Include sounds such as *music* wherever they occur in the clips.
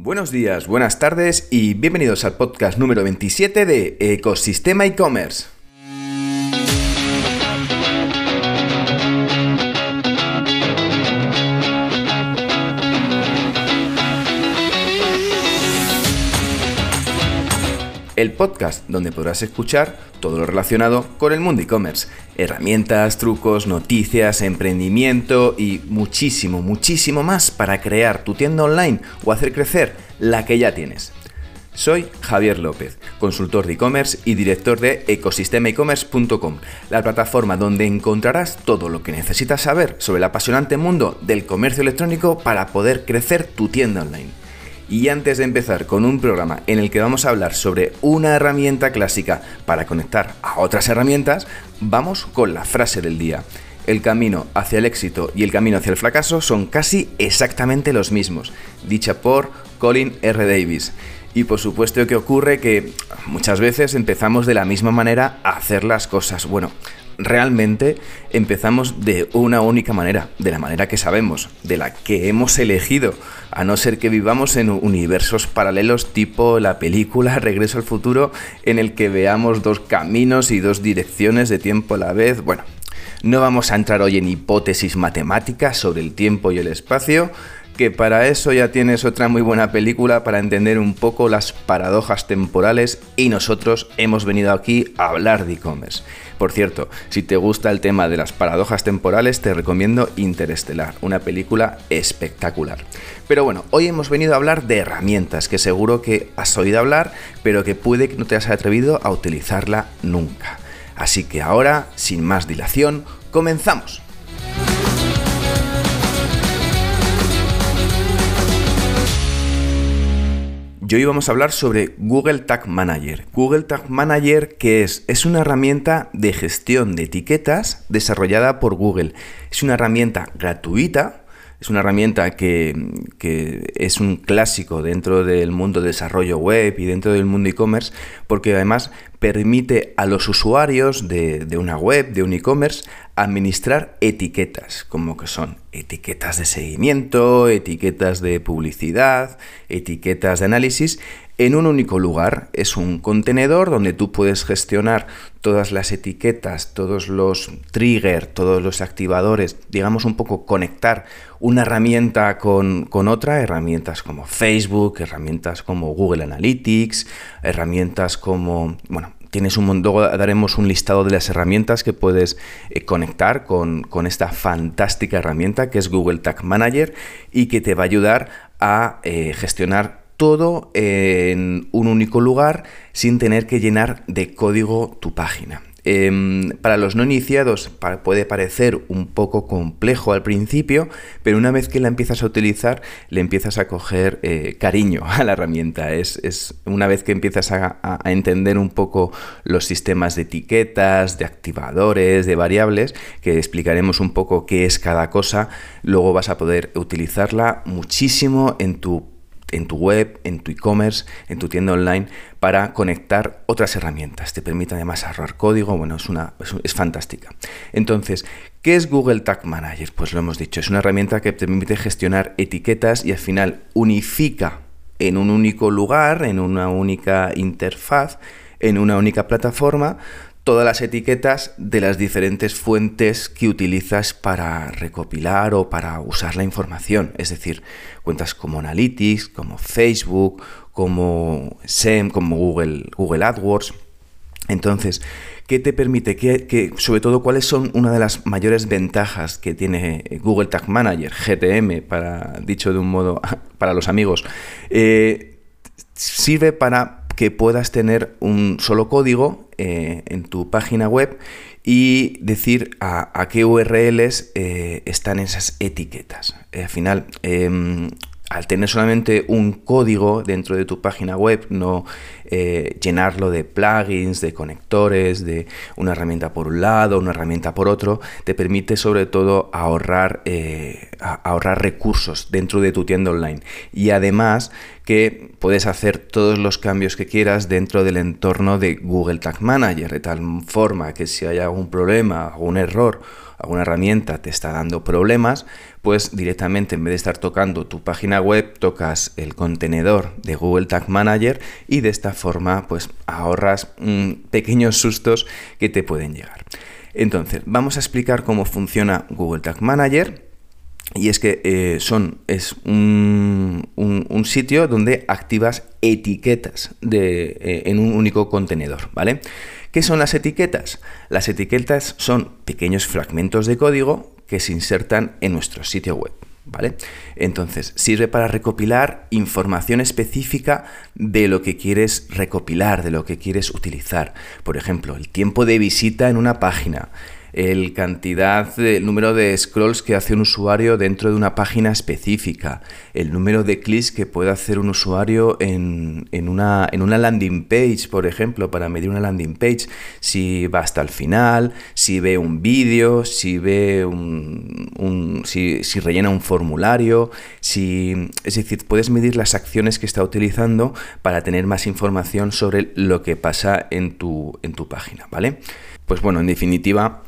Buenos días, buenas tardes y bienvenidos al podcast número 27 de Ecosistema e-commerce. El podcast donde podrás escuchar todo lo relacionado con el mundo e-commerce. Herramientas, trucos, noticias, emprendimiento y muchísimo, muchísimo más para crear tu tienda online o hacer crecer la que ya tienes. Soy Javier López, consultor de e-commerce y director de ecosistemaecommerce.com, la plataforma donde encontrarás todo lo que necesitas saber sobre el apasionante mundo del comercio electrónico para poder crecer tu tienda online. Y antes de empezar con un programa en el que vamos a hablar sobre una herramienta clásica para conectar a otras herramientas, vamos con la frase del día. El camino hacia el éxito y el camino hacia el fracaso son casi exactamente los mismos, dicha por Colin R. Davis. Y por supuesto que ocurre que muchas veces empezamos de la misma manera a hacer las cosas. Bueno, realmente empezamos de una única manera, de la manera que sabemos, de la que hemos elegido, a no ser que vivamos en universos paralelos tipo la película *laughs* Regreso al futuro, en el que veamos dos caminos y dos direcciones de tiempo a la vez. Bueno, no vamos a entrar hoy en hipótesis matemáticas sobre el tiempo y el espacio, que para eso ya tienes otra muy buena película para entender un poco las paradojas temporales y nosotros hemos venido aquí a hablar de e-commerce. Por cierto, si te gusta el tema de las paradojas temporales, te recomiendo Interestelar, una película espectacular. Pero bueno, hoy hemos venido a hablar de herramientas que seguro que has oído hablar, pero que puede que no te hayas atrevido a utilizarla nunca. Así que ahora, sin más dilación, comenzamos. Y hoy vamos a hablar sobre Google Tag Manager. Google Tag Manager, ¿qué es? Es una herramienta de gestión de etiquetas desarrollada por Google. Es una herramienta gratuita, es una herramienta que, es un clásico dentro del mundo de desarrollo web y dentro del mundo e-commerce, porque además permite a los usuarios de, de una web, de un e-commerce, administrar etiquetas, como que son etiquetas de seguimiento, etiquetas de publicidad, etiquetas de análisis, en un único lugar. Es un contenedor donde tú puedes gestionar todas las etiquetas, todos los triggers, todos los activadores, digamos un poco conectar una herramienta con, con, otra, herramientas como Facebook, herramientas como Google Analytics, herramientas como, bueno, tienes un luego daremos un listado de las herramientas que puedes eh, conectar con, esta fantástica herramienta que es Google Tag Manager y que te va a ayudar a eh, gestionar todo en un único lugar sin tener que llenar de código tu página. Em, para los no iniciados puede parecer un poco complejo al principio, pero una vez que la empiezas a utilizar, le empiezas a coger eh, cariño a la herramienta. Es, una vez que empiezas a, a, entender un poco los sistemas de etiquetas, de activadores, de variables, que explicaremos un poco qué es cada cosa, luego vas a poder utilizarla muchísimo en tu en tu web, en tu e-commerce, en tu tienda online, para conectar otras herramientas. Te permite además ahorrar código, bueno, es, una, es, fantástica. Entonces, ¿qué es Google Tag Manager? Pues lo hemos dicho, es una herramienta que te permite gestionar etiquetas y al final unifica en un único lugar, en una única interfaz, en una única plataforma, todas las etiquetas de las diferentes fuentes que utilizas para recopilar o para usar la información. Es decir, cuentas como Analytics, como Facebook, como SEM, como Google, Google AdWords. Entonces, ¿qué te permite? ¿Qué, sobre todo, cuáles son una de las mayores ventajas que tiene Google Tag Manager, GTM, para, dicho de un modo *laughs* para los amigos? Eh, sirve para que puedas tener un solo código eh, en tu página web y decir a, qué URLs eh, están esas etiquetas. Eh, al final, em, al tener solamente un código dentro de tu página web, no llenarlo de plugins, de conectores, de una herramienta por un lado, una herramienta por otro, te permite sobre todo ahorrar, ahorrar recursos dentro de tu tienda online. Y además que puedes hacer todos los cambios que quieras dentro del entorno de Google Tag Manager, de tal forma que si hay algún problema, algún error, alguna herramienta te está dando problemas, pues directamente en vez de estar tocando tu página web, tocas el contenedor de Google Tag Manager y de esta forma pues ahorras mm, pequeños sustos que te pueden llegar. Entonces, vamos a explicar cómo funciona Google Tag Manager. Y es que eh, son, es un, sitio donde activas etiquetas de, eh, en un único contenedor, ¿vale? ¿Qué son las etiquetas? Las etiquetas son pequeños fragmentos de código que se insertan en nuestro sitio web. ¿Vale? Entonces, sirve para recopilar información específica de lo que quieres recopilar, de lo que quieres utilizar. Por ejemplo, el tiempo de visita en una página, el cantidad, de, número de scrolls que hace un usuario dentro de una página específica, el número de clics que puede hacer un usuario en, una, en, una, landing page, por ejemplo, para medir una landing page, si va hasta el final, si ve un vídeo, si ve un, si, si, rellena un formulario, si, es decir, puedes medir las acciones que está utilizando para tener más información sobre lo que pasa en tu, en tu página, ¿vale? Pues bueno, en definitiva,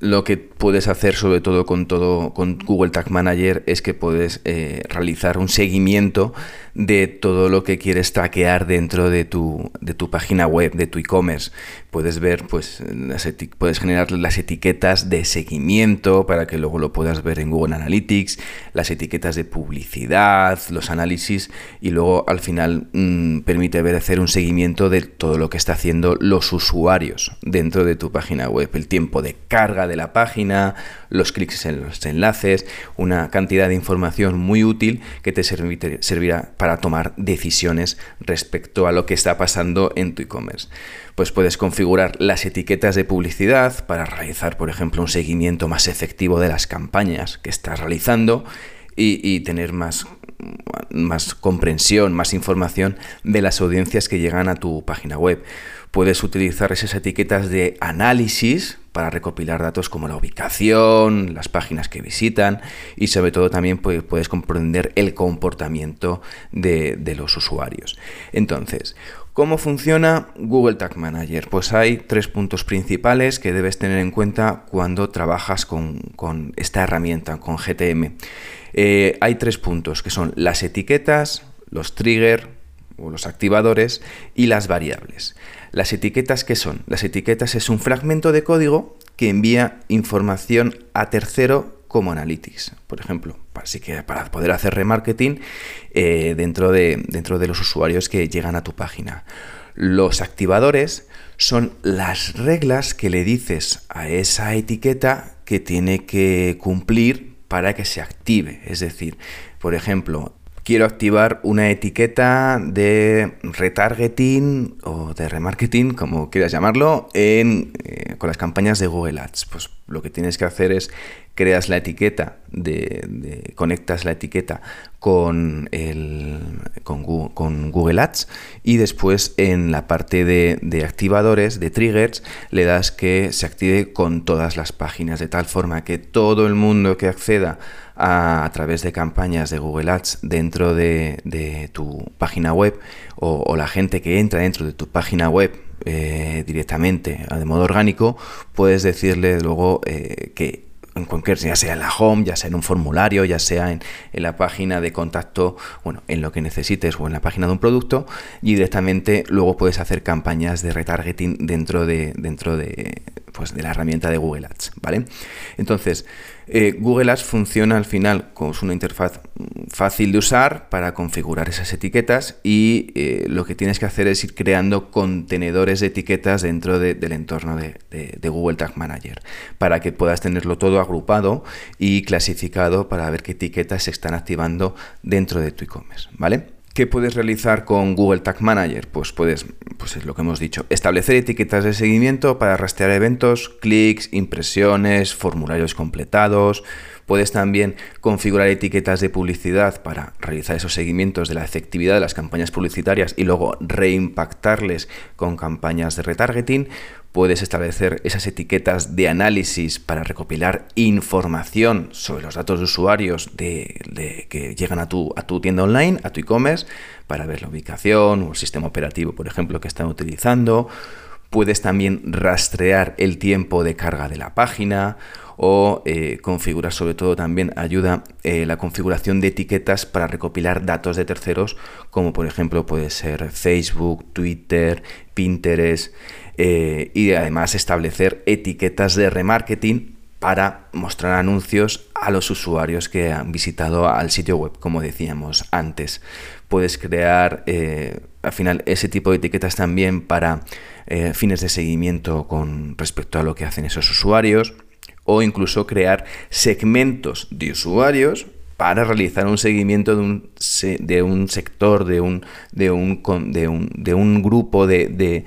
lo que puedes hacer sobre todo con todo con Google Tag Manager es que puedes eh, realizar un seguimiento de todo lo que quieres traquear dentro de tu, de tu página web, de tu e-commerce. Puedes ver, pues, las puedes generar las etiquetas de seguimiento para que luego lo puedas ver en Google Analytics, las etiquetas de publicidad, los análisis y luego al final mm, permite ver hacer un seguimiento de todo lo que está haciendo los usuarios dentro de tu página web, el tiempo de carga de la página, los clics en los enlaces, una cantidad de información muy útil que te servirá para tomar decisiones respecto a lo que está pasando en tu e-commerce. Pues puedes configurar las etiquetas de publicidad para realizar, por ejemplo, un seguimiento más efectivo de las campañas que estás realizando y, tener más, más comprensión, más información de las audiencias que llegan a tu página web. Puedes utilizar esas etiquetas de análisis para recopilar datos como la ubicación, las páginas que visitan y sobre todo también puedes comprender el comportamiento de, los usuarios. Entonces, ¿Cómo funciona Google Tag Manager? Pues hay tres puntos principales que debes tener en cuenta cuando trabajas con, esta herramienta, con GTM. Eh, hay tres puntos que son las etiquetas, los triggers o los activadores y las variables. Las etiquetas, ¿qué son? Las etiquetas es un fragmento de código que envía información a tercero como Analytics, por ejemplo. Así que para poder hacer remarketing eh, dentro, de, dentro de los usuarios que llegan a tu página. Los activadores son las reglas que le dices a esa etiqueta que tiene que cumplir para que se active. Es decir, por ejemplo, quiero activar una etiqueta de retargeting o de remarketing, como quieras llamarlo, en, eh, con las campañas de Google Ads. Pues lo que tienes que hacer es creas la etiqueta, de, conectas la etiqueta con, Google Ads y después en la parte de, activadores, de triggers, le das que se active con todas las páginas, de tal forma que todo el mundo que acceda a, través de campañas de Google Ads dentro de, tu página web o, la gente que entra dentro de tu página web eh, directamente de modo orgánico, puedes decirle luego eh, que en cualquier, ya sea en la home, ya sea en un formulario, ya sea en, la página de contacto, bueno, en lo que necesites o en la página de un producto, y directamente luego puedes hacer campañas de retargeting dentro de, dentro de, pues, de la herramienta de Google Ads, ¿vale? Entonces, eh, Google Ads funciona al final con una interfaz fácil de usar para configurar esas etiquetas y eh, lo que tienes que hacer es ir creando contenedores de etiquetas dentro del entorno de, de, Google Tag Manager para que puedas tenerlo todo agrupado y clasificado para ver qué etiquetas se están activando dentro de tu e-commerce, ¿vale? ¿Qué puedes realizar con Google Tag Manager? Pues puedes, pues es lo que hemos dicho, establecer etiquetas de seguimiento para rastrear eventos, clics, impresiones, formularios completados. Puedes también configurar etiquetas de publicidad para realizar esos seguimientos de la efectividad de las campañas publicitarias y luego reimpactarles con campañas de retargeting puedes establecer esas etiquetas de análisis para recopilar información sobre los datos de usuarios de, que llegan a tu, a tu tienda online, a tu e-commerce, para ver la ubicación o el sistema operativo, por ejemplo, que están utilizando. Puedes también rastrear el tiempo de carga de la página o eh, configurar sobre todo también ayuda eh, la configuración de etiquetas para recopilar datos de terceros como por ejemplo puede ser Facebook, Twitter, Pinterest, eh, y además establecer etiquetas de remarketing para mostrar anuncios a los usuarios que han visitado al sitio web, como decíamos antes. Puedes crear eh, al final ese tipo de etiquetas también para fines de seguimiento con respecto a lo que hacen esos usuarios o incluso crear segmentos de usuarios para realizar un seguimiento de un, de un sector, de un, de un, de un, de grupo de,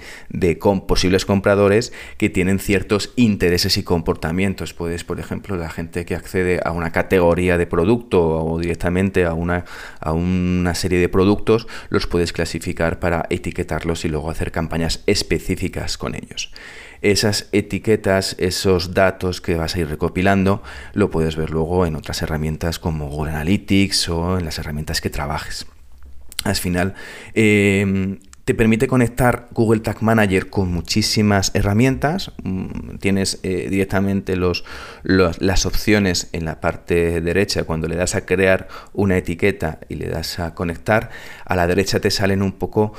posibles compradores que tienen ciertos intereses y comportamientos. Puedes, por ejemplo, la gente que accede a una categoría de producto o directamente a una, a una serie de productos, los puedes clasificar para etiquetarlos y luego hacer campañas específicas con ellos esas etiquetas, esos datos que vas a ir recopilando, lo puedes ver luego en otras herramientas como Google Analytics o en las herramientas que trabajes. Al final, em, te permite conectar Google Tag Manager con muchísimas herramientas. Mm, tienes eh, directamente los, las opciones en la parte derecha. Cuando le das a crear una etiqueta y le das a conectar, a la derecha te salen un poco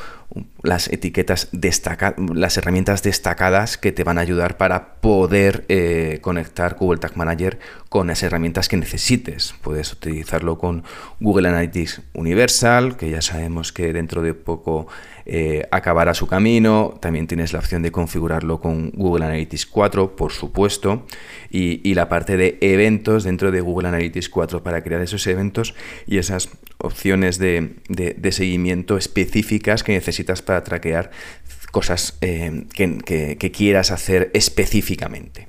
las etiquetas destacadas, las herramientas destacadas que te van a ayudar para poder eh, conectar Google Tag Manager con las herramientas que necesites. Puedes utilizarlo con Google Analytics Universal, que ya sabemos que dentro de poco eh, acabará su camino. También tienes la opción de configurarlo con Google Analytics 4, por supuesto. Y, la parte de eventos dentro de Google Analytics 4 para crear esos eventos y esas opciones de, seguimiento específicas que necesitas para traquear cosas eh, que quieras hacer específicamente.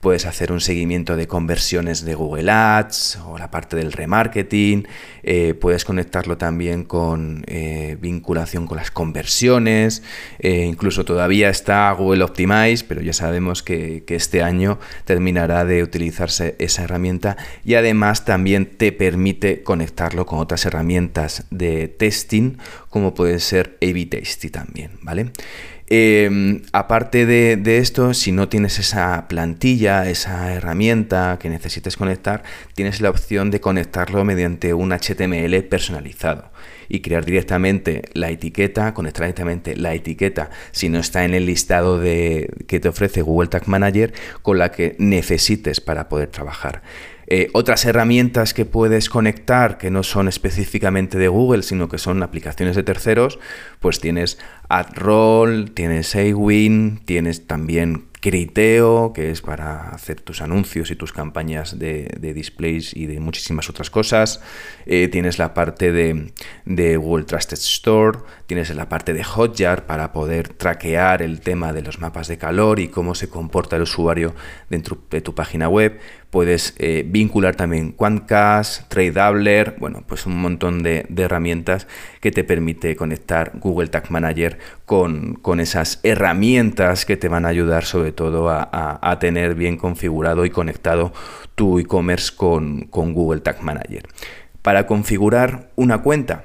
Puedes hacer un seguimiento de conversiones de Google Ads o la parte del remarketing. Eh, puedes conectarlo también con eh, vinculación con las conversiones. Eh, incluso todavía está Google Optimize, pero ya sabemos que, este año terminará de utilizarse esa herramienta y además también te permite conectarlo con otras herramientas de testing como puede ser A-B también, ¿vale? Em, aparte de, esto, si no tienes esa plantilla, esa herramienta que necesites conectar, tienes la opción de conectarlo mediante un HTML personalizado y crear directamente la etiqueta, conectar directamente la etiqueta si no está en el listado de, que te ofrece Google Tag Manager con la que necesites para poder trabajar. Eh, otras herramientas que puedes conectar que no son específicamente de Google, sino que son aplicaciones de terceros, pues tienes AdRoll, tienes Awin, tienes también Criteo, que es para hacer tus anuncios y tus campañas de, displays y de muchísimas otras cosas. Eh, tienes la parte de, de, Google Trusted Store, tienes la parte de Hotjar para poder traquear el tema de los mapas de calor y cómo se comporta el usuario dentro de tu página web. Puedes eh, vincular también Quantcast, Tradeabler, bueno, pues un montón de, herramientas que te permite conectar Google Tag Manager con, esas herramientas que te van a ayudar sobre todo a, tener bien configurado y conectado tu e-commerce con, con Google Tag Manager. Para configurar una cuenta,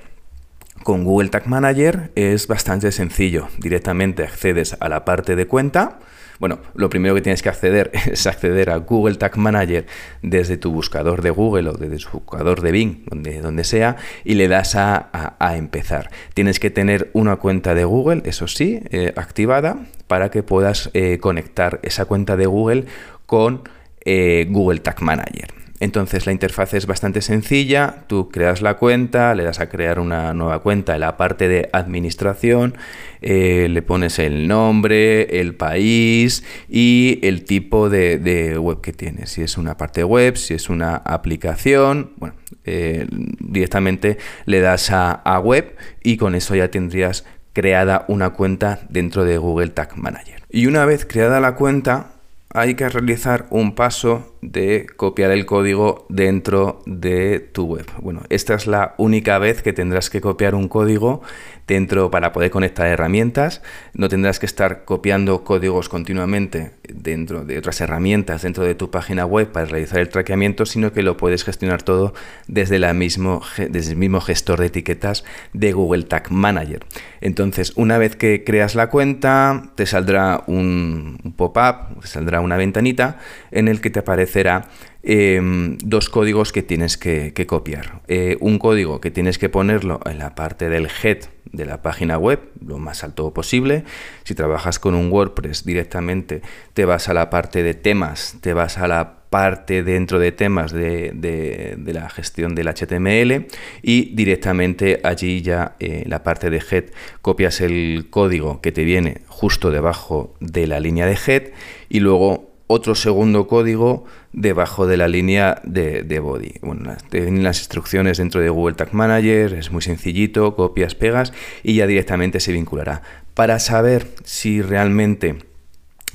con Google Tag Manager es bastante sencillo. Directamente accedes a la parte de cuenta, bueno, lo primero que tienes que acceder *laughs* es acceder a Google Tag Manager desde tu buscador de Google o desde tu buscador de Bing, donde, donde sea, y le das a, empezar. Tienes que tener una cuenta de Google, eso sí, eh, activada, para que puedas eh, conectar esa cuenta de Google con eh, Google Tag Manager. Entonces la interfaz es bastante sencilla, tú creas la cuenta, le das a crear una nueva cuenta en la parte de administración, eh, le pones el nombre, el país y el tipo de, web que tienes, si es una parte web, si es una aplicación, bueno, eh, directamente le das a, web y con eso ya tendrías creada una cuenta dentro de Google Tag Manager. Y una vez creada la cuenta, hay que realizar un paso de copiar el código dentro de tu web. Bueno, esta es la única vez que tendrás que copiar un código dentro para poder conectar herramientas. No tendrás que estar copiando códigos continuamente dentro de otras herramientas dentro de tu página web para realizar el traqueamiento, sino que lo puedes gestionar todo desde, mismo, desde el mismo gestor de etiquetas de Google Tag Manager. Entonces, una vez que creas la cuenta, te saldrá un, un pop-up, te saldrá una ventanita en el que te aparecerá Em, dos códigos que tienes que, copiar. Eh, un código que tienes que ponerlo en la parte del head de la página web, lo más alto posible. Si trabajas con un WordPress directamente, te vas a la parte de temas, te vas a la parte dentro de temas de, la gestión del HTML y directamente allí ya en la parte de head copias el código que te viene justo debajo de la línea de head y luego otro segundo código debajo de la línea de, body. Bueno, tienen las instrucciones dentro de Google Tag Manager, es muy sencillito, copias, pegas y ya directamente se vinculará. Para saber si realmente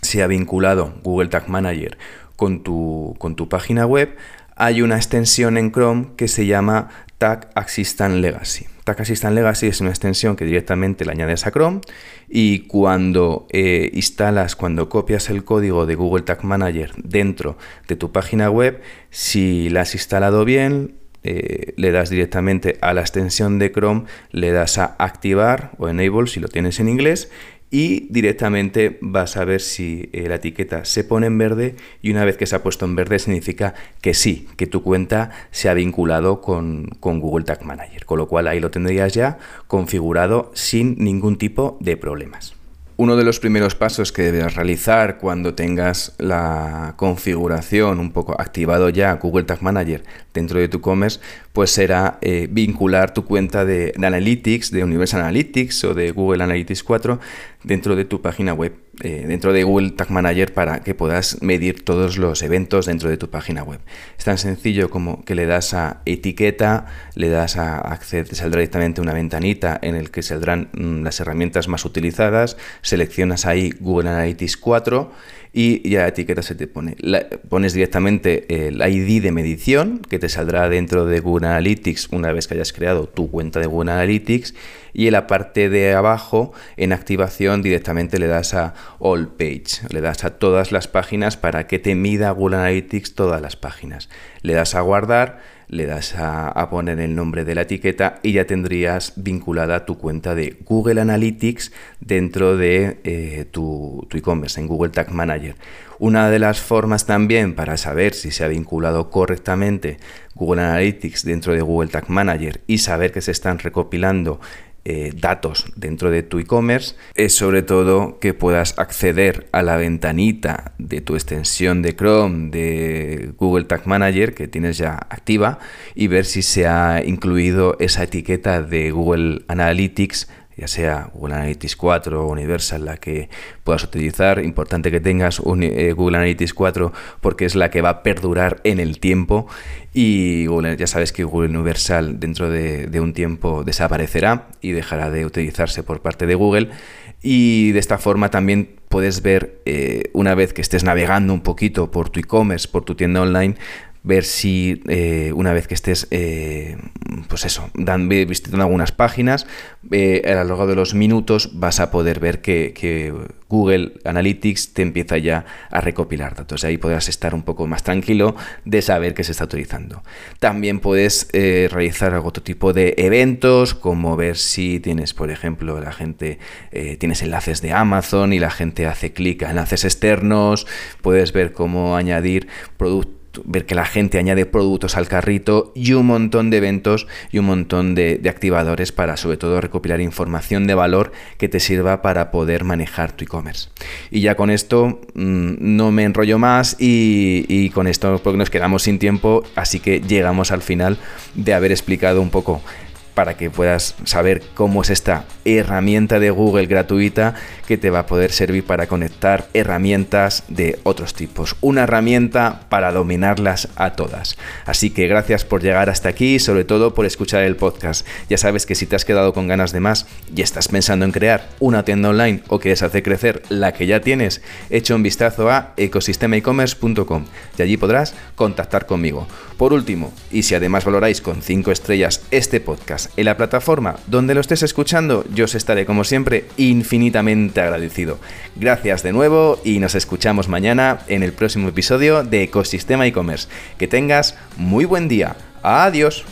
se ha vinculado Google Tag Manager con tu, con tu página web, hay una extensión en Chrome que se llama Tag Assistant Legacy. Tag Assistant Legacy es una extensión que directamente le añades a Chrome y cuando eh, instalas, cuando copias el código de Google Tag Manager dentro de tu página web, si la has instalado bien, eh, le das directamente a la extensión de Chrome, le das a activar o enable si lo tienes en inglés y directamente vas a ver si eh, la etiqueta se pone en verde y una vez que se ha puesto en verde significa que sí, que tu cuenta se ha vinculado con, con, Google Tag Manager, con lo cual ahí lo tendrías ya configurado sin ningún tipo de problemas. Uno de los primeros pasos que deberás realizar cuando tengas la configuración un poco activado ya Google Tag Manager dentro de tu commerce, pues será eh, vincular tu cuenta de, Analytics, de Universal Analytics o de Google Analytics 4 dentro de tu página web, eh, dentro de Google Tag Manager para que puedas medir todos los eventos dentro de tu página web. Es tan sencillo como que le das a etiqueta, le das a acceder, saldrá directamente una ventanita en el que saldrán mm, las herramientas más utilizadas, seleccionas ahí Google Analytics 4 y ya la etiqueta se te pone. pones directamente el ID de medición que te saldrá dentro de Google Analytics una vez que hayas creado tu cuenta de Google Analytics y en la parte de abajo en activación directamente le das a All Page, le das a todas las páginas para que te mida Google Analytics todas las páginas. Le das a guardar le das a, poner el nombre de la etiqueta y ya tendrías vinculada tu cuenta de Google Analytics dentro de eh, tu e-commerce, en Google Tag Manager. Una de las formas también para saber si se ha vinculado correctamente Google Analytics dentro de Google Tag Manager y saber que se están recopilando eh, datos dentro de tu e-commerce es sobre todo que puedas acceder a la ventanita de tu extensión de Chrome de Google Tag Manager que tienes ya activa y ver si se ha incluido esa etiqueta de Google Analytics ya sea Google Analytics 4 o Universal, la que puedas utilizar. Importante que tengas eh, Google Analytics 4 porque es la que va a perdurar en el tiempo y ya sabes que Google Universal dentro de, un tiempo desaparecerá y dejará de utilizarse por parte de Google. Y de esta forma también puedes ver, eh, una vez que estés navegando un poquito por tu e-commerce, por tu tienda online, ver si eh, una vez que estés, eh, pues eso, dan, visitando algunas páginas, eh, a lo largo de los minutos vas a poder ver que, Google Analytics te empieza ya a recopilar datos. Ahí podrás estar un poco más tranquilo de saber que se está utilizando. También puedes realizar otro tipo de eventos, como ver si tienes, por ejemplo, la gente, tienes enlaces de Amazon y la gente hace clic a enlaces externos, puedes ver cómo añadir productos ver que la gente añade productos al carrito y un montón de eventos y un montón de, activadores para sobre todo recopilar información de valor que te sirva para poder manejar tu e-commerce. Y ya con esto mm, no me enrollo más y, y con esto porque nos quedamos sin tiempo, así que llegamos al final de haber explicado un poco para que puedas saber cómo es esta herramienta de Google gratuita que te va a poder servir para conectar herramientas de otros tipos. Una herramienta para dominarlas a todas. Así que gracias por llegar hasta aquí y sobre todo por escuchar el podcast. Ya sabes que si te has quedado con ganas de más y estás pensando en crear una tienda online o quieres hacer crecer la que ya tienes, echa un vistazo a ecosistemaecommerce.com y allí podrás contactar conmigo. Por último, y si además valoráis con 5 estrellas este podcast en la plataforma donde lo estés escuchando, yo os estaré como siempre infinitamente agradecido. Gracias de nuevo y nos escuchamos mañana en el próximo episodio de Ecosistema e-commerce. Que tengas muy buen día. Adiós.